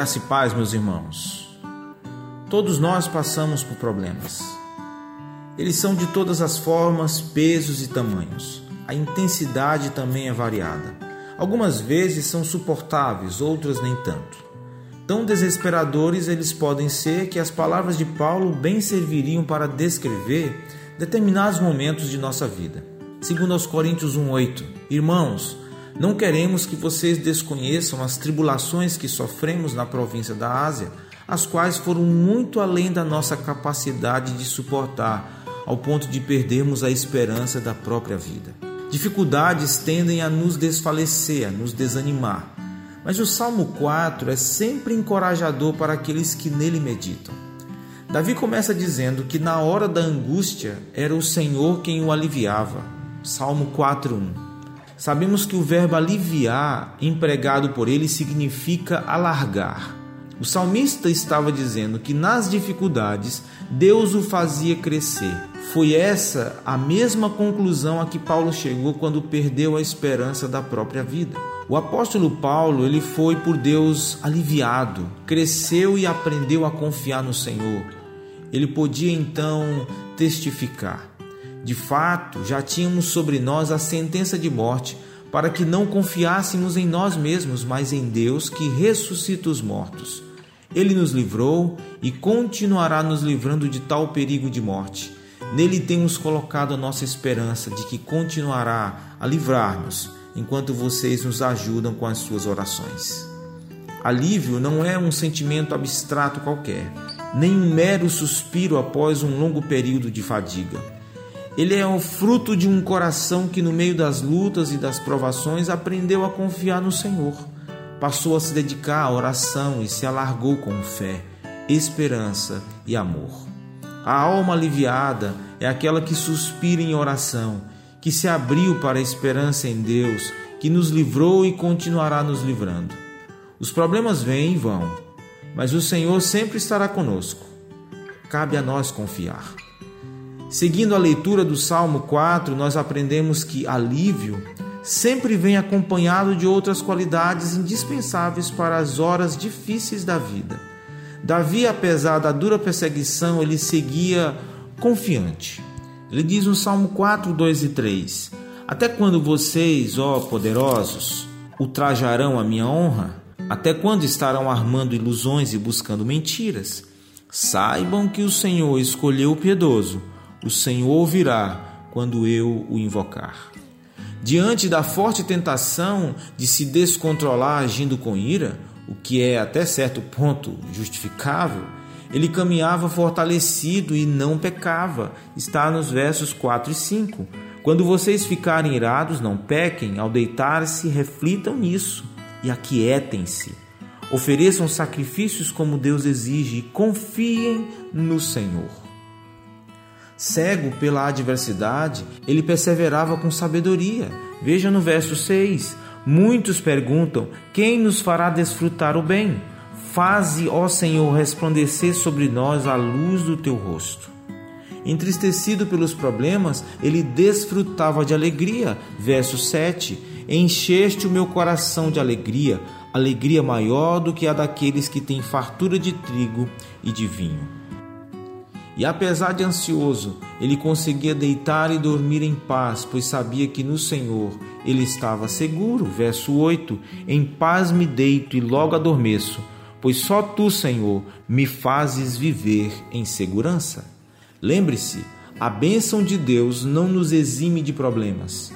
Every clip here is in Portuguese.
Graça e paz, meus irmãos. Todos nós passamos por problemas. Eles são de todas as formas, pesos e tamanhos. A intensidade também é variada. Algumas vezes são suportáveis, outras nem tanto. Tão desesperadores eles podem ser que as palavras de Paulo bem serviriam para descrever determinados momentos de nossa vida. Segundo aos Coríntios 1:8, Irmãos, não queremos que vocês desconheçam as tribulações que sofremos na província da Ásia, as quais foram muito além da nossa capacidade de suportar, ao ponto de perdermos a esperança da própria vida. Dificuldades tendem a nos desfalecer, a nos desanimar. Mas o Salmo 4 é sempre encorajador para aqueles que nele meditam. Davi começa dizendo que na hora da angústia era o Senhor quem o aliviava. Salmo 4:1. Sabemos que o verbo aliviar, empregado por ele, significa alargar. O salmista estava dizendo que nas dificuldades Deus o fazia crescer. Foi essa a mesma conclusão a que Paulo chegou quando perdeu a esperança da própria vida. O apóstolo Paulo, ele foi por Deus aliviado, cresceu e aprendeu a confiar no Senhor. Ele podia então testificar: de fato, já tínhamos sobre nós a sentença de morte, para que não confiássemos em nós mesmos, mas em Deus que ressuscita os mortos. Ele nos livrou e continuará nos livrando de tal perigo de morte. Nele temos colocado a nossa esperança de que continuará a livrar-nos enquanto vocês nos ajudam com as suas orações. Alívio não é um sentimento abstrato qualquer, nem um mero suspiro após um longo período de fadiga. Ele é o fruto de um coração que, no meio das lutas e das provações, aprendeu a confiar no Senhor. Passou a se dedicar à oração e se alargou com fé, esperança e amor. A alma aliviada é aquela que suspira em oração, que se abriu para a esperança em Deus, que nos livrou e continuará nos livrando. Os problemas vêm e vão, mas o Senhor sempre estará conosco. Cabe a nós confiar. Seguindo a leitura do Salmo 4, nós aprendemos que alívio sempre vem acompanhado de outras qualidades indispensáveis para as horas difíceis da vida. Davi, apesar da dura perseguição, ele seguia confiante. Ele diz no Salmo 4, 2 e 3: Até quando vocês, ó poderosos, ultrajarão a minha honra? Até quando estarão armando ilusões e buscando mentiras? Saibam que o Senhor escolheu o piedoso o Senhor ouvirá quando eu o invocar. Diante da forte tentação de se descontrolar agindo com ira, o que é até certo ponto justificável, ele caminhava fortalecido e não pecava. Está nos versos 4 e 5. Quando vocês ficarem irados, não pequem, ao deitar-se, reflitam nisso e aquietem-se. Ofereçam sacrifícios como Deus exige e confiem no Senhor. Cego pela adversidade, ele perseverava com sabedoria. Veja no verso 6. Muitos perguntam: Quem nos fará desfrutar o bem? Faze, ó Senhor, resplandecer sobre nós a luz do teu rosto. Entristecido pelos problemas, ele desfrutava de alegria. Verso 7: Encheste o meu coração de alegria, alegria maior do que a daqueles que têm fartura de trigo e de vinho. E apesar de ansioso, ele conseguia deitar e dormir em paz, pois sabia que no Senhor ele estava seguro. Verso 8: Em paz me deito e logo adormeço, pois só tu, Senhor, me fazes viver em segurança. Lembre-se, a bênção de Deus não nos exime de problemas.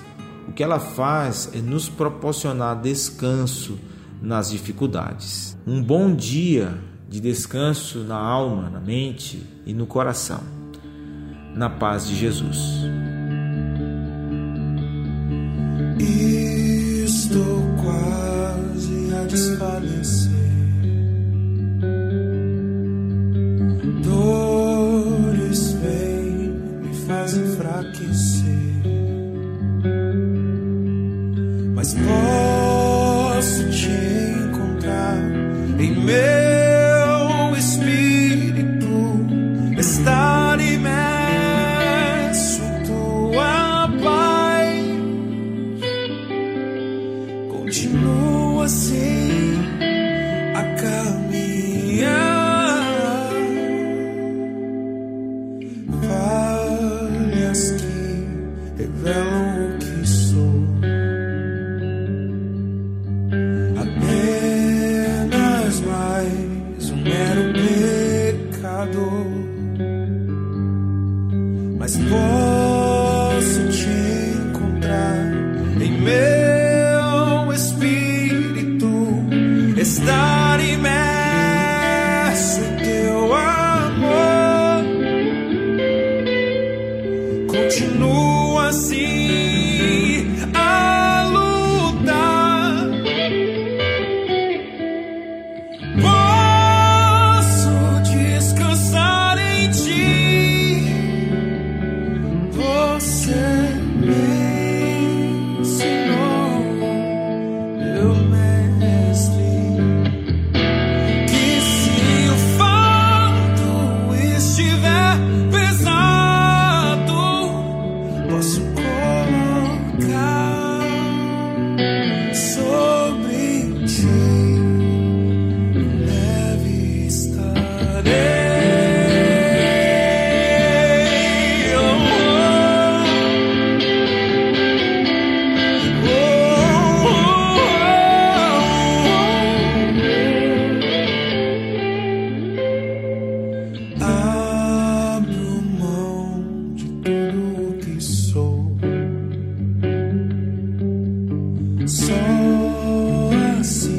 O que ela faz é nos proporcionar descanso nas dificuldades. Um bom dia de descanso na alma, na mente e no coração. Na paz de Jesus. Estou quase a desfalecer. você a caminhar. Falhas que revelam o que sou. Apenas mais um mero pecador. Mas pode Só assim.